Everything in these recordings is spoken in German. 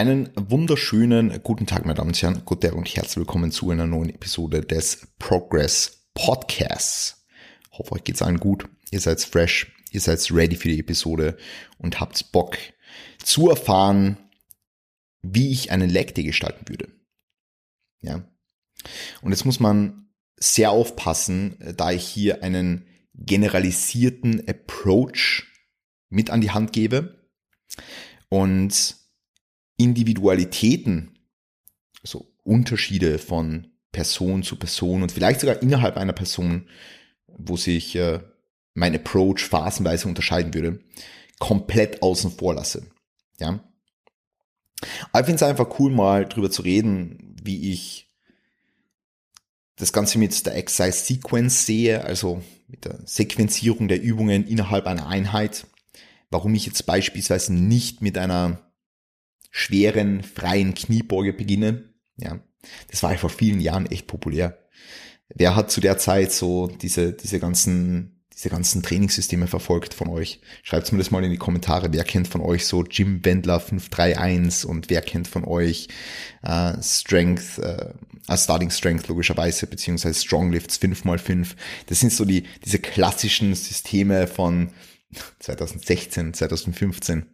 Einen wunderschönen guten Tag, meine Damen und Herren, guten und herzlich willkommen zu einer neuen Episode des Progress Podcasts. Hoffe, euch geht's allen gut. Ihr seid fresh, ihr seid ready für die Episode und habt Bock zu erfahren, wie ich einen Leg gestalten würde. Ja. Und jetzt muss man sehr aufpassen, da ich hier einen generalisierten Approach mit an die Hand gebe und Individualitäten, also Unterschiede von Person zu Person und vielleicht sogar innerhalb einer Person, wo sich äh, mein Approach phasenweise unterscheiden würde, komplett außen vor lasse. Ja. Aber ich finde es einfach cool, mal drüber zu reden, wie ich das Ganze mit der Exercise Sequence sehe, also mit der Sequenzierung der Übungen innerhalb einer Einheit. Warum ich jetzt beispielsweise nicht mit einer schweren, freien Kniebeuge beginne. Ja, das war vor vielen Jahren echt populär. Wer hat zu der Zeit so diese, diese ganzen, diese ganzen Trainingssysteme verfolgt von euch? Schreibt mir das mal in die Kommentare. Wer kennt von euch so Jim Wendler 531 und wer kennt von euch äh, Strength, äh, Starting Strength logischerweise, beziehungsweise Strong Lifts 5x5. Das sind so die, diese klassischen Systeme von 2016, 2015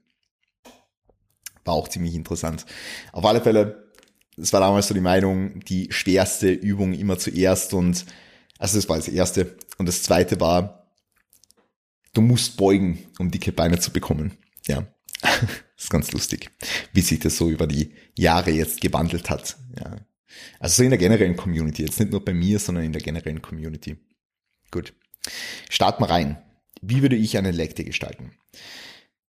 war auch ziemlich interessant. Auf alle Fälle, es war damals so die Meinung, die schwerste Übung immer zuerst und, also das war das erste. Und das zweite war, du musst beugen, um dicke Beine zu bekommen. Ja. das ist ganz lustig, wie sich das so über die Jahre jetzt gewandelt hat. Ja. Also so in der generellen Community, jetzt nicht nur bei mir, sondern in der generellen Community. Gut. Starten wir rein. Wie würde ich eine Lekte gestalten?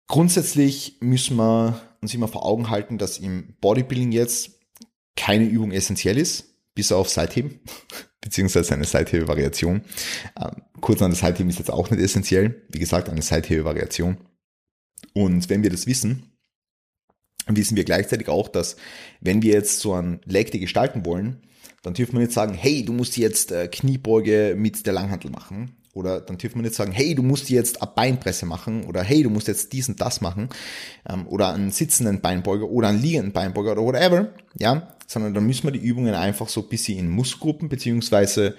Grundsätzlich müssen wir uns immer vor Augen halten, dass im Bodybuilding jetzt keine Übung essentiell ist, bis auf Seitheben, beziehungsweise eine Seithebe-Variation. Ähm, kurz an das Seitheben ist jetzt auch nicht essentiell. Wie gesagt, eine Seithebe-Variation. Und wenn wir das wissen, wissen wir gleichzeitig auch, dass wenn wir jetzt so ein Leg Day gestalten wollen, dann dürfen wir nicht sagen, hey, du musst jetzt äh, Kniebeuge mit der Langhantel machen, oder dann dürfen wir nicht sagen, hey, du musst jetzt eine Beinpresse machen oder hey, du musst jetzt dies und das machen ähm, oder einen sitzenden Beinbeuger oder einen liegenden Beinbeuger oder whatever, ja, sondern dann müssen wir die Übungen einfach so ein bisschen in Muskelgruppen beziehungsweise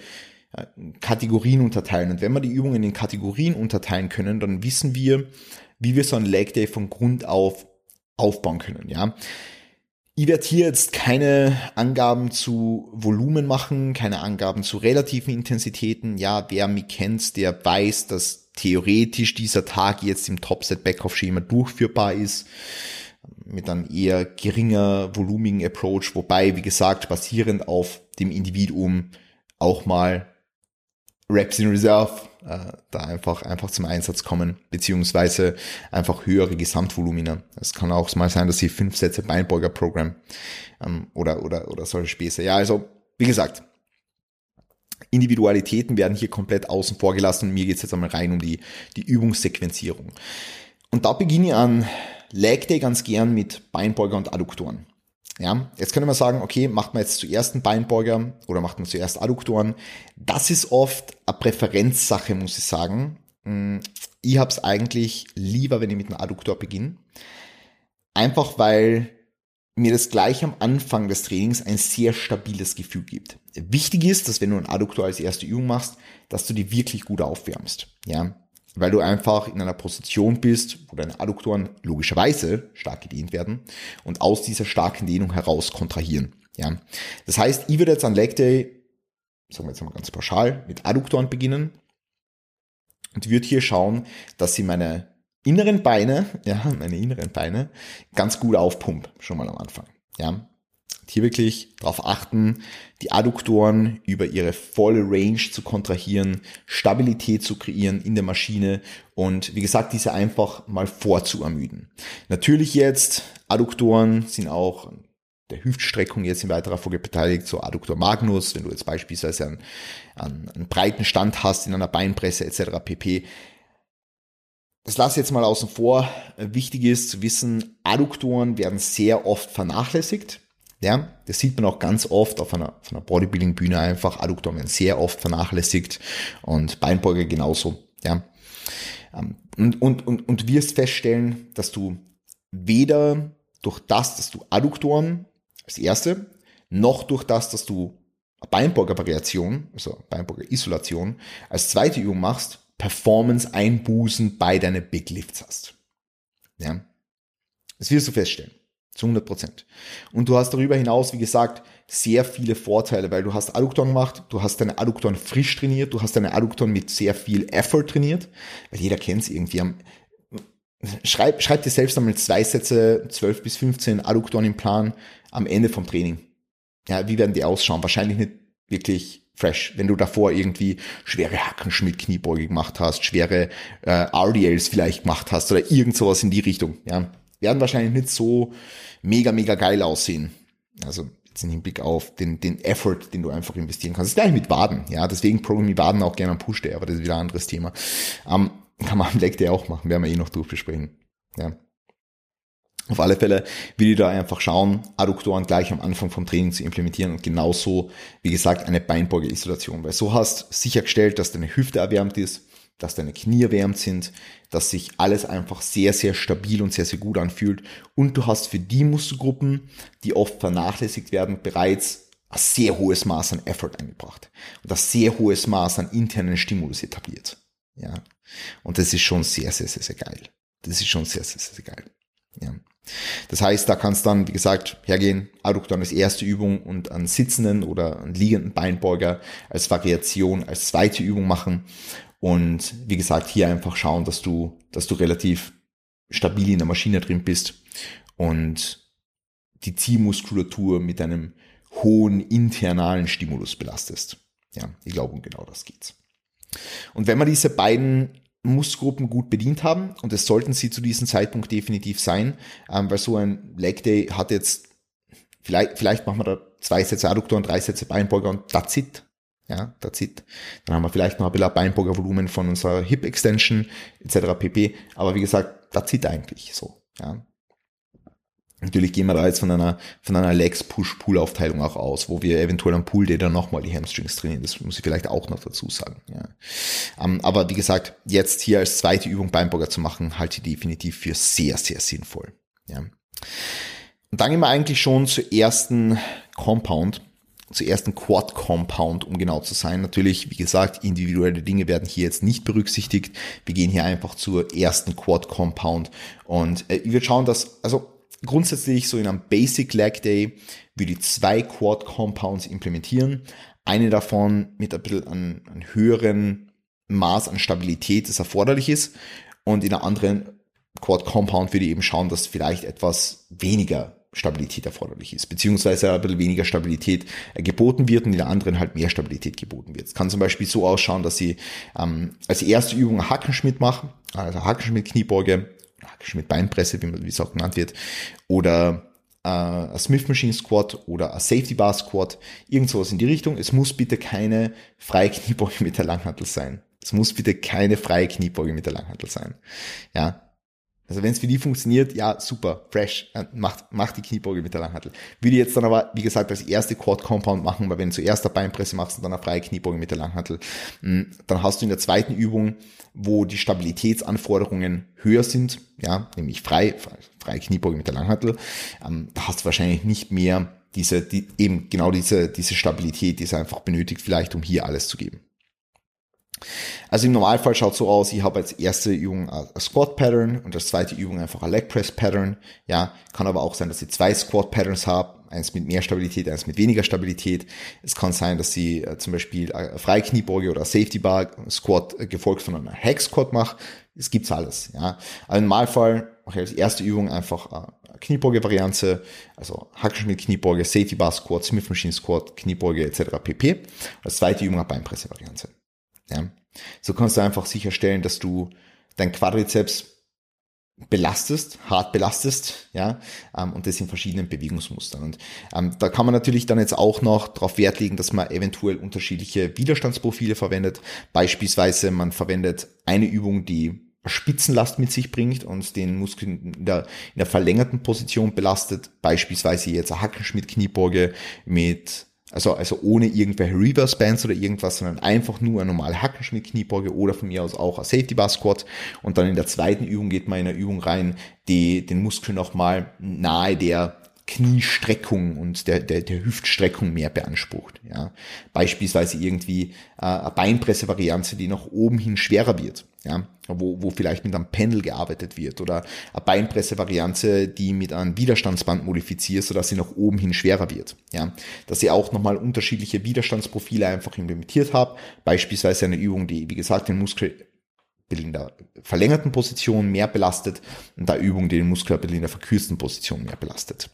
äh, Kategorien unterteilen. Und wenn wir die Übungen in Kategorien unterteilen können, dann wissen wir, wie wir so ein Leg Day von Grund auf aufbauen können, ja. Ich werde hier jetzt keine Angaben zu Volumen machen, keine Angaben zu relativen Intensitäten. Ja, wer mich kennt, der weiß, dass theoretisch dieser Tag jetzt im Topset-Backoff-Schema durchführbar ist mit einem eher geringer volumigen Approach, wobei, wie gesagt, basierend auf dem Individuum auch mal Reps in Reserve äh, da einfach, einfach zum Einsatz kommen, beziehungsweise einfach höhere Gesamtvolumina. Es kann auch mal sein, dass sie fünf Sätze Beinbeuger-Programm ähm, oder, oder, oder solche Späße. Ja, also, wie gesagt, Individualitäten werden hier komplett außen vor gelassen mir geht's jetzt einmal rein um die, die Übungssequenzierung. Und da beginne ich an Leg Day ganz gern mit Beinbeuger und Adduktoren. Ja, jetzt könnte man sagen, okay, macht man jetzt zuerst einen Beinbeuger oder macht man zuerst Adduktoren. Das ist oft eine Präferenzsache, muss ich sagen. Hm, ich habe es eigentlich lieber, wenn ich mit einem Adduktor beginne. Einfach weil mir das gleich am Anfang des Trainings ein sehr stabiles Gefühl gibt. Wichtig ist, dass wenn du einen Adduktor als erste Übung machst, dass du die wirklich gut aufwärmst. Ja, weil du einfach in einer Position bist, wo deine Adduktoren logischerweise stark gedehnt werden und aus dieser starken Dehnung heraus kontrahieren. Ja, das heißt, ich würde jetzt an Leg Day, sagen wir jetzt mal ganz pauschal, mit Adduktoren beginnen und würde hier schauen, dass sie meine inneren Beine, ja, meine inneren Beine ganz gut aufpump, schon mal am Anfang. Ja, hier wirklich darauf achten, die Adduktoren über ihre volle Range zu kontrahieren, Stabilität zu kreieren in der Maschine und wie gesagt, diese einfach mal vorzuermüden. Natürlich jetzt, Adduktoren sind auch der Hüftstreckung jetzt in weiterer Folge beteiligt, so Adduktor Magnus, wenn du jetzt beispielsweise einen, einen, einen breiten Stand hast in einer Beinpresse etc. pp. Das lasse jetzt mal außen vor. Wichtig ist zu wissen, Adduktoren werden sehr oft vernachlässigt. Ja, das sieht man auch ganz oft auf einer, einer Bodybuilding-Bühne einfach. Adduktoren werden sehr oft vernachlässigt und Beinbeuger genauso. Ja, ähm, und, und, und, und wirst feststellen, dass du weder durch das, dass du Adduktoren als erste, noch durch das, dass du Beinburger Variation, also Beinburger Isolation, als zweite Übung machst, Performance-Einbußen bei deinen Big Lifts hast. Ja. Das wirst du feststellen. Zu 100 Prozent. Und du hast darüber hinaus, wie gesagt, sehr viele Vorteile, weil du hast Adduktoren gemacht, du hast deine Adduktoren frisch trainiert, du hast deine Adduktoren mit sehr viel Effort trainiert, weil jeder kennt es irgendwie. Schreib, schreib dir selbst einmal zwei Sätze, 12 bis 15 Adduktoren im Plan am Ende vom Training. Ja, wie werden die ausschauen? Wahrscheinlich nicht wirklich fresh. Wenn du davor irgendwie schwere Hackenschmidt-Kniebeuge gemacht hast, schwere äh, RDLs vielleicht gemacht hast oder irgend sowas in die Richtung, ja, werden wahrscheinlich nicht so mega, mega geil aussehen. Also jetzt im Hinblick auf den, den Effort, den du einfach investieren kannst. Das ist gleich mit Waden, ja, deswegen Programm ich Waden auch gerne am Push Day, aber das ist wieder ein anderes Thema. Ähm, kann man am Leg Day auch machen, werden wir eh noch durchbesprechen. Ja. Auf alle Fälle will ich da einfach schauen, Adduktoren gleich am Anfang vom Training zu implementieren und genauso, wie gesagt, eine Beinbeuge-Isolation, weil so hast sichergestellt, dass deine Hüfte erwärmt ist, dass deine Knie erwärmt sind, dass sich alles einfach sehr, sehr stabil und sehr, sehr gut anfühlt und du hast für die Muskelgruppen, die oft vernachlässigt werden, bereits ein sehr hohes Maß an Effort eingebracht und ein sehr hohes Maß an internen Stimulus etabliert. Ja. Und das ist schon sehr, sehr, sehr, sehr geil. Das ist schon sehr, sehr, sehr, sehr geil. Ja. Das heißt, da kannst dann, wie gesagt, hergehen, Adduktoren als erste Übung und einen sitzenden oder einen liegenden Beinbeuger als Variation, als zweite Übung machen. Und wie gesagt, hier einfach schauen, dass du, dass du relativ stabil in der Maschine drin bist und die Ziehmuskulatur mit einem hohen internalen Stimulus belastest. Ja, ich glaube, um genau das geht's. Und wenn man diese beiden Muskelgruppen gut bedient haben und es sollten sie zu diesem Zeitpunkt definitiv sein, ähm, weil so ein Leg Day hat jetzt, vielleicht, vielleicht machen wir da zwei Sätze Adduktoren, drei Sätze Beinbeuger und that's it. Ja, that's it. Dann haben wir vielleicht noch ein bisschen Beinbeugervolumen von unserer Hip Extension etc. pp. Aber wie gesagt, that's it eigentlich so. Ja. Natürlich gehen wir da jetzt von einer, von einer Legs-Push-Pull-Aufteilung auch aus, wo wir eventuell am Pool-Day dann nochmal die Hamstrings trainieren. Das muss ich vielleicht auch noch dazu sagen. Ja. Um, ähm, aber wie gesagt, jetzt hier als zweite Übung Beinburger zu machen, halte ich definitiv für sehr, sehr sinnvoll. Ja. Und dann gehen wir eigentlich schon zur ersten Compound, zur ersten Quad Compound, um genau zu sein. Natürlich, wie gesagt, individuelle Dinge werden hier jetzt nicht berücksichtigt. Wir gehen hier einfach zur ersten Quad Compound und äh, würde schauen, dass, also grundsätzlich so in einem Basic Leg Day würde ich zwei Quad Compounds implementieren. Eine davon mit ein bisschen an, an höheren Maß an Stabilität, das erforderlich ist. Und in der anderen Quad Compound würde ich eben schauen, dass vielleicht etwas weniger Stabilität erforderlich ist, beziehungsweise ein bisschen weniger Stabilität geboten wird und in der anderen halt mehr Stabilität geboten wird. Es kann zum Beispiel so ausschauen, dass sie ähm, als erste Übung Hackenschmidt machen, also Hackenschmidt Kniebeuge mit Beinpresse, wie, wie es auch genannt wird, oder äh, ein Smith Machine Squat oder ein Safety Bar Squat, irgend sowas in die Richtung. Es muss bitte keine freie Kniebeuge mit der Langhantel sein. Es muss bitte keine freie Kniebeuge mit der Langhantel sein. Ja, also wenn es für die funktioniert, ja, super, fresh, äh, macht, macht die Kniebeuge mit der Langhantel. Würde jetzt dann aber, wie gesagt, als erste Quad Compound machen, weil wenn du zuerst eine Beinpresse machst und dann eine freie Kniebeuge mit der Langhantel, hm, dann hast du in der zweiten Übung, wo die Stabilitätsanforderungen höher sind, ja, nämlich frei, freie Kniebeuge mit der Langhantel, ähm, da hast du wahrscheinlich nicht mehr diese, die, eben genau diese, diese Stabilität, die es einfach benötigt, vielleicht um hier alles zu geben. Also im Normalfall schaut so aus, ich habe als erste Übung ein Squat Pattern und als zweite Übung einfach ein Leg Press Pattern. Ja, kann aber auch sein, dass ich zwei Squat Patterns habe, eins mit mehr Stabilität, eins mit weniger Stabilität. Es kann sein, dass sie äh, zum Beispiel eine Freikniebeuge oder Safety Bar Squat äh, gefolgt von einer Hack Squat mache. Es gibt's alles. Ja, aber im Normalfall mache ich als erste Übung einfach eine Kniebeuge-Variante, also Hackschmidt Kniebeuge, Safety Bar Squat, Smith Machine Squat, Kniebeuge etc. pp. Als zweite Übung eine Beinpresse-Variante. Ja. So kannst du einfach sicherstellen, dass du dein Quadrizeps belastest, hart belastest, ja, ähm, und das in verschiedenen Bewegungsmustern. Und ähm, da kann man natürlich dann jetzt auch noch darauf Wert legen, dass man eventuell unterschiedliche Widerstandsprofile verwendet. Beispielsweise man verwendet eine Übung, die Spitzenlast mit sich bringt und den Muskel in der, in der verlängerten Position belastet. Beispielsweise jetzt eine Hackenschmidt-Kniebeuge mit Also, also ohne irgendwelche Reverse Bands oder irgendwas, sondern einfach nur eine normale Hackenschmidt-Kniebeuge oder von mir aus auch ein Safety Bar Squat. Und dann in der zweiten Übung geht man in eine Übung rein, die den Muskel nochmal nahe der Kniestreckung und der, der, der Hüftstreckung mehr beansprucht. Ja. Beispielsweise irgendwie äh, eine Beinpresse-Variante, die nach oben hin schwerer wird, ja, wo, wo vielleicht mit einem Pendel gearbeitet wird oder eine Beinpresse-Variante, die mit einem Widerstandsband modifiziert, sodass sie nach oben hin schwerer wird. Ja. Dass sie auch nochmal unterschiedliche Widerstandsprofile einfach implementiert habe. Beispielsweise eine Übung, die, wie gesagt, den Muskel in der verlängerten Position mehr belastet und da Übung, die den Muskelappell in der verkürzten Position mehr belastet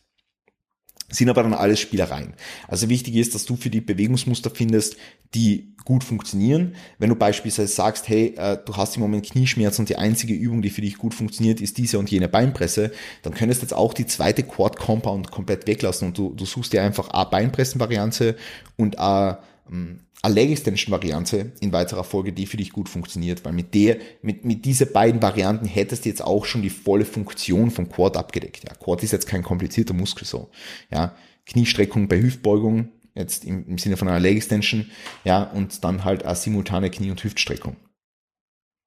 sind aber dann alles Spielereien. Also wichtig ist, dass du für die Bewegungsmuster findest, die gut funktionieren. Wenn du beispielsweise sagst, hey, äh, du hast im Moment Knieschmerzen und die einzige Übung, die für dich gut funktioniert, ist diese und jene Beinpresse, dann könntest du jetzt auch die zweite Quad Compound komplett weglassen und du, du suchst dir einfach A Beinpressen-Variante und A ähm, Extension Variante in weiterer Folge, die für dich gut funktioniert, weil mit der, mit, mit diese beiden Varianten hättest du jetzt auch schon die volle Funktion vom Quad abgedeckt. Ja, Quad ist jetzt kein komplizierter Muskel so. Ja, Kniestreckung bei Hüftbeugung, jetzt im, im Sinne von einer Leg Extension, ja, und dann halt eine simultane Knie- und Hüftstreckung.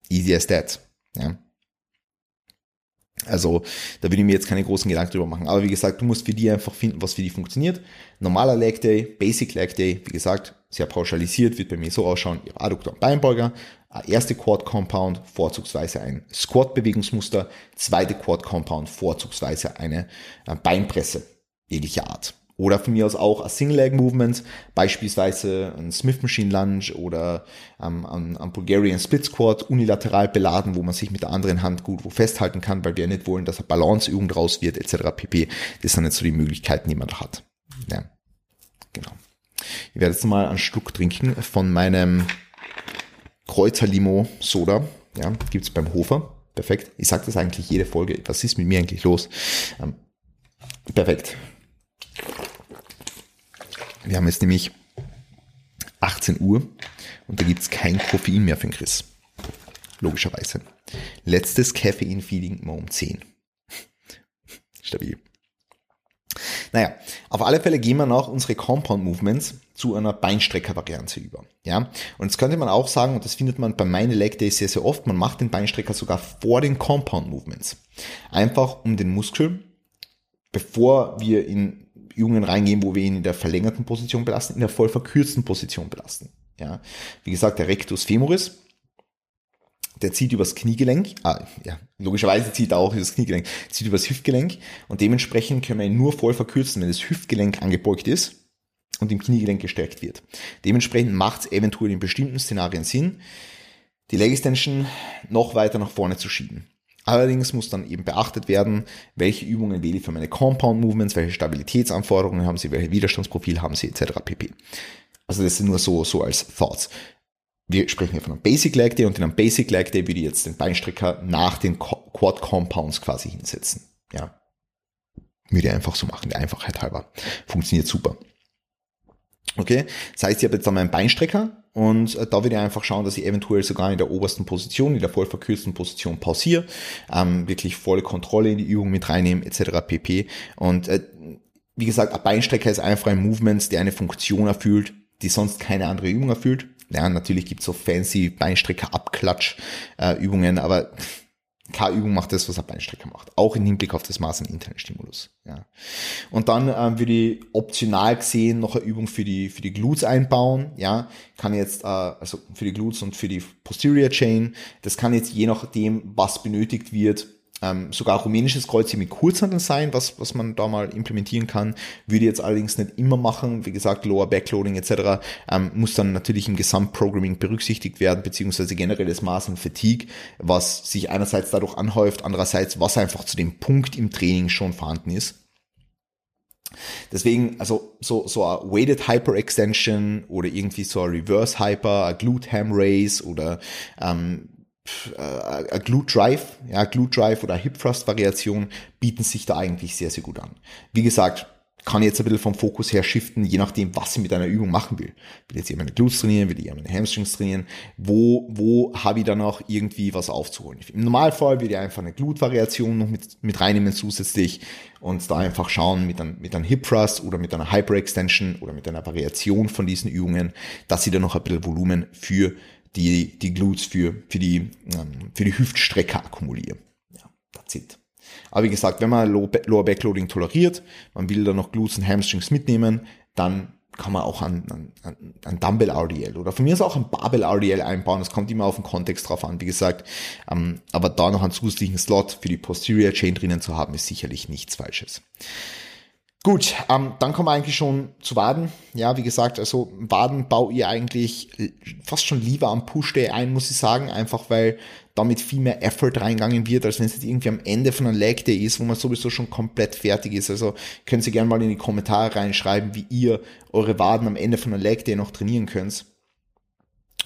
Easy as that. Ja. Also da würde ich mir jetzt keine großen Gedanken drüber machen. Aber wie gesagt, du musst für die einfach finden, was für die funktioniert. Normaler Leg Day, Basic Leg Day, wie gesagt, sehr pauschalisiert, wird bei mir so ausschauen, Ihr Adduktor und Beinbeuger, erste Quad Compound, vorzugsweise ein Squat Bewegungsmuster, zweite Quad Compound, vorzugsweise eine äh, Beinpresse jeglicher Art. Oder von mir aus auch ein Single-Leg-Movement, beispielsweise ein Smith Machine Lunge oder ähm, ein, ein Bulgarian Split Squat unilateral beladen, wo man sich mit der anderen Hand gut wo festhalten kann, weil wir nicht wollen, dass eine Balanceübung draus wird, etc. pp. Das sind jetzt so die Möglichkeiten, die man da hat. Ja, genau. Ich werde jetzt mal einen Schluck trinken von meinem Kräuterlimo Soda. Ja, gibt's beim Hofer. Perfekt. Ich sage das eigentlich jede Folge. Was ist mit mir eigentlich los? Ähm, perfekt. Wir haben jetzt nämlich 18 Uhr und da gibt es kein Koffein mehr für den Chris. Logischerweise. Letztes Caffeine-Feeding immer um 10. Stabil. Naja, auf alle Fälle gehen wir noch unsere Compound Movements zu einer Beinstrecker-Variante über. Ja, und jetzt könnte man auch sagen, und das findet man bei meinen Leg Days sehr, sehr oft, man macht den Beinstrecker sogar vor den Compound Movements. Einfach um den Muskel, bevor wir in Übungen reingehen, wo wir ihn in der verlängerten Position belasten, in der voll verkürzten Position belasten. Ja, wie gesagt, der Rectus femoris, der zieht übers Kniegelenk, ah, ja, logischerweise zieht er auch übers Kniegelenk, zieht übers Hüftgelenk und dementsprechend können wir ihn nur voll verkürzen, wenn das Hüftgelenk angebeugt ist und im Kniegelenk gestärkt wird. Dementsprechend macht es eventuell in bestimmten Szenarien Sinn, die Leg Extension noch weiter nach vorne zu schieben. Allerdings muss dann eben beachtet werden, welche Übungen wähle ich für meine Compound Movements, welche Stabilitätsanforderungen haben sie, welche Widerstandsprofil haben sie, etc. pp. Also das sind nur so, so als Thoughts. Wir sprechen hier von einem Basic Leg Day und in einem Basic Leg Day würde ich jetzt den Beinstrecker nach den Quad Compounds quasi hinsetzen. Ja. Würde ich einfach so machen, der Einfachheit halber. Funktioniert super. Okay, das heißt, ich habe jetzt dann meinen Beinstrecker und äh, da würde ich einfach schauen, dass ich eventuell sogar in der obersten Position, in der voll verkürzten Position pausiere, ähm, wirklich volle Kontrolle in die Übung mit reinnehmen, etc. pp. Und äh, wie gesagt, ein Beinstrecker ist einfach ein Movement, der eine Funktion erfüllt, die sonst keine andere Übung erfüllt. Ja, natürlich gibt's so fancy Beinstrecker-Abklatsch-Übungen, äh, aber keine Übung macht das, was ein Beinstrecker macht. Auch im Hinblick auf das Maß an internen Stimulus. Ja. Und dann ähm, würde ich optional gesehen noch eine Übung für die, für die Glutes einbauen. Ja, kann jetzt, äh, also für die Glutes und für die Posterior Chain. Das kann jetzt je nachdem, was benötigt wird, ähm, sogar rumänisches Kreuz hier mit Kurzhandeln sein, was, was man da mal implementieren kann. Würde jetzt allerdings nicht immer machen. Wie gesagt, Lower Backloading etc. Ähm, muss dann natürlich im Gesamtprogramming berücksichtigt werden, beziehungsweise generell das Maß an Fatigue, was sich einerseits dadurch anhäuft, andererseits was einfach zu dem Punkt im Training schon vorhanden ist. Deswegen, also so, so ein Weighted Hyper Extension oder irgendwie so ein Reverse Hyper, ein Glute Ham Race oder ähm, äh, Glute Drive, ja, Glute Drive oder Hip Thrust Variation bieten sich da eigentlich sehr, sehr gut an. Wie gesagt, kann jetzt ein bisschen vom Fokus her shiften, je nachdem, was ich mit einer Übung machen will. Will jetzt eher meine Glutes trainieren, will ich eher meine Hamstrings trainieren, wo, wo habe ich dann auch irgendwie was aufzuholen. Im Normalfall würde ich einfach eine Glut-Variation noch mit, mit reinnehmen zusätzlich und da einfach schauen mit einem, mit einem Hip Thrust oder mit einer Hyper-Extension oder mit einer Variation von diesen Übungen, dass ich dann noch ein bisschen Volumen für die, die Glutes, für, für die, ähm, für die Hüftstrecke akkumuliere. Ja, that's it. Aber wie gesagt, wenn man Lower Backloading toleriert, man will da noch Glutes und Hamstrings mitnehmen, dann kann man auch an, an, an Dumbbell RDL oder von mir ist auch ein Barbell RDL einbauen. Das kommt immer auf den Kontext drauf an, wie gesagt. Ähm, aber da noch einen zusätzlichen Slot für die Posterior Chain drinnen zu haben, ist sicherlich nichts Falsches. Gut, ähm, dann kommen wir eigentlich schon zu Waden. Ja, wie gesagt, also Waden baue ihr eigentlich fast schon lieber am Push-Day ein, muss ich sagen, einfach weil damit viel mehr Effort reingegangen wird, als wenn es jetzt irgendwie am Ende von einem Leg Day ist, wo man sowieso schon komplett fertig ist. Also können Sie gerne mal in die Kommentare reinschreiben, wie ihr eure Waden am Ende von einem Leg Day noch trainieren könnt.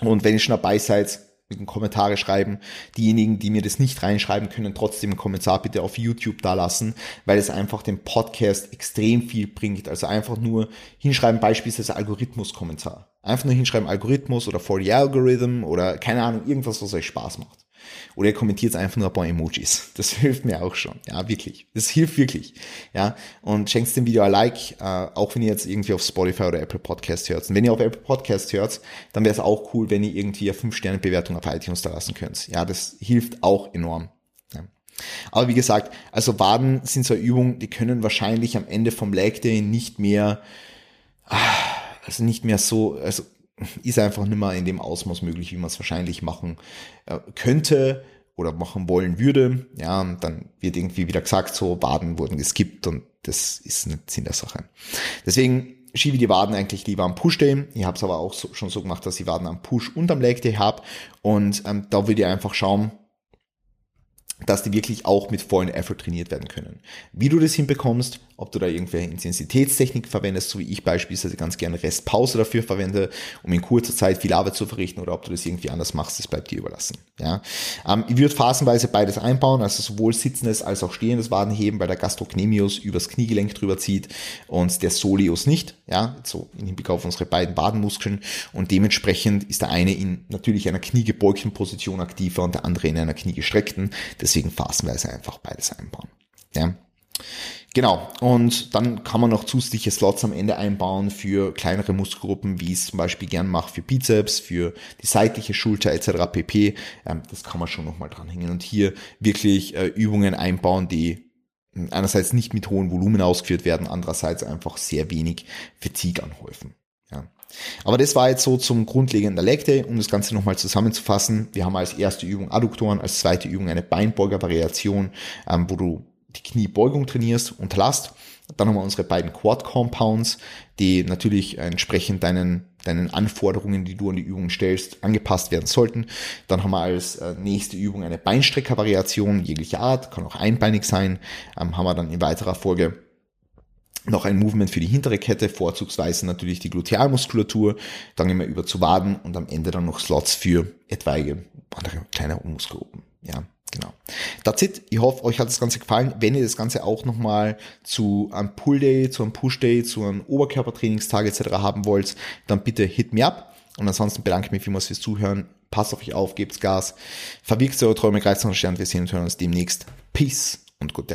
Und wenn ihr schon dabei seid, Kommentare schreiben. Diejenigen, die mir das nicht reinschreiben, können trotzdem einen Kommentar bitte auf YouTube da lassen, weil es einfach dem Podcast extrem viel bringt. Also einfach nur hinschreiben, beispielsweise Algorithmus-Kommentar. Einfach nur hinschreiben Algorithmus oder for the algorithm oder keine Ahnung, irgendwas, was euch Spaß macht. Oder ihr kommentiert einfach nur ein paar Emojis. Das hilft mir auch schon. Ja, wirklich. Das hilft wirklich. Ja, und schenkt dem Video ein Like, äh, auch wenn ihr jetzt irgendwie auf Spotify oder Apple Podcast hört. Und wenn ihr auf Apple Podcast hört, dann wäre es auch cool, wenn ihr irgendwie eine 5-Sterne-Bewertung auf iTunes da lassen könnt. Ja, das hilft auch enorm. Ja. Aber wie gesagt, also Waden sind so eine Übung, die können wahrscheinlich am Ende vom Leg Day nicht mehr, ah, also nicht mehr so, also ist einfach nicht mehr in dem Ausmaß möglich, wie man es wahrscheinlich machen äh, könnte oder machen wollen würde. Ja, und dann wird irgendwie wieder gesagt, so Waden wurden geskippt und das ist nicht Sinn der Sache. Deswegen schiebe ich die Waden eigentlich lieber am Push-Day. Ich habe es aber auch so, schon so gemacht, dass ich Waden am Push- und am Leg-Day habe. Und ähm, da würde ich einfach schauen, dass die wirklich auch mit vollen Effort trainiert werden können. Wie du das hinbekommst, ob du da irgendwelche Intensitätstechnik verwendest, so wie ich beispielsweise ganz gerne Restpause dafür verwende, um in kurzer Zeit viel Arbeit zu verrichten, oder ob du das irgendwie anders machst, das bleibt dir überlassen. Ja, ähm, ich würde phasenweise beides einbauen, also sowohl sitzendes als auch stehendes Wadenheben, weil der Gastrocnemius übers Kniegelenk drüber zieht und der Soleus nicht. Ja, so im Hinblick auf unsere beiden Wadenmuskeln und dementsprechend ist der eine in natürlich einer kniegebeugten Position aktiver und der andere in einer kniegestreckten. Deswegen phasenweise einfach beides einbauen. Ja. Genau, und dann kann man noch zusätzliche Slots am Ende einbauen für kleinere Muskelgruppen, wie ich es zum Beispiel gern mache für Bizeps, für die seitliche Schulter etc. pp. Ähm, das kann man schon nochmal dranhängen und hier wirklich äh, Übungen einbauen, die einerseits nicht mit hohem Volumen ausgeführt werden, andererseits einfach sehr wenig Fatigue anhäufen. Ja. Aber das war jetzt so zum grundlegenden Leg Day, um das Ganze nochmal zusammenzufassen. Wir haben als erste Übung Adduktoren, als zweite Übung eine Beinbeuger-Variation, ähm, wo du die Kniebeugung trainierst und Last. Dann haben wir unsere beiden Quad Compounds, die natürlich entsprechend deinen, deinen Anforderungen, die du an die Übung stellst, angepasst werden sollten. Dann haben wir als äh, nächste Übung eine Beinstrecker-Variation jeglicher Art, kann auch einbeinig sein. Ähm, haben wir dann in weiterer Folge noch ein Movement für die hintere Kette, vorzugsweise natürlich die Glutealmuskulatur, dann gehen wir über zu Waden und am Ende dann noch Slots für etwaige andere kleinere Muskelgruppen. Ja, Genau. That's it. Ich hoffe, euch hat das Ganze gefallen. Wenn ihr das Ganze auch nochmal zu einem Pull Day, zu einem Push Day, zu einem Oberkörpertrainingstag etc. haben wollt, dann bitte hit me up. Und ansonsten bedanke ich mich vielmals fürs Zuhören. Passt auf euch auf, gebt's Gas. Verwirkt eure Träume, greift den Stern. Wir sehen und hören uns demnächst. Peace und gute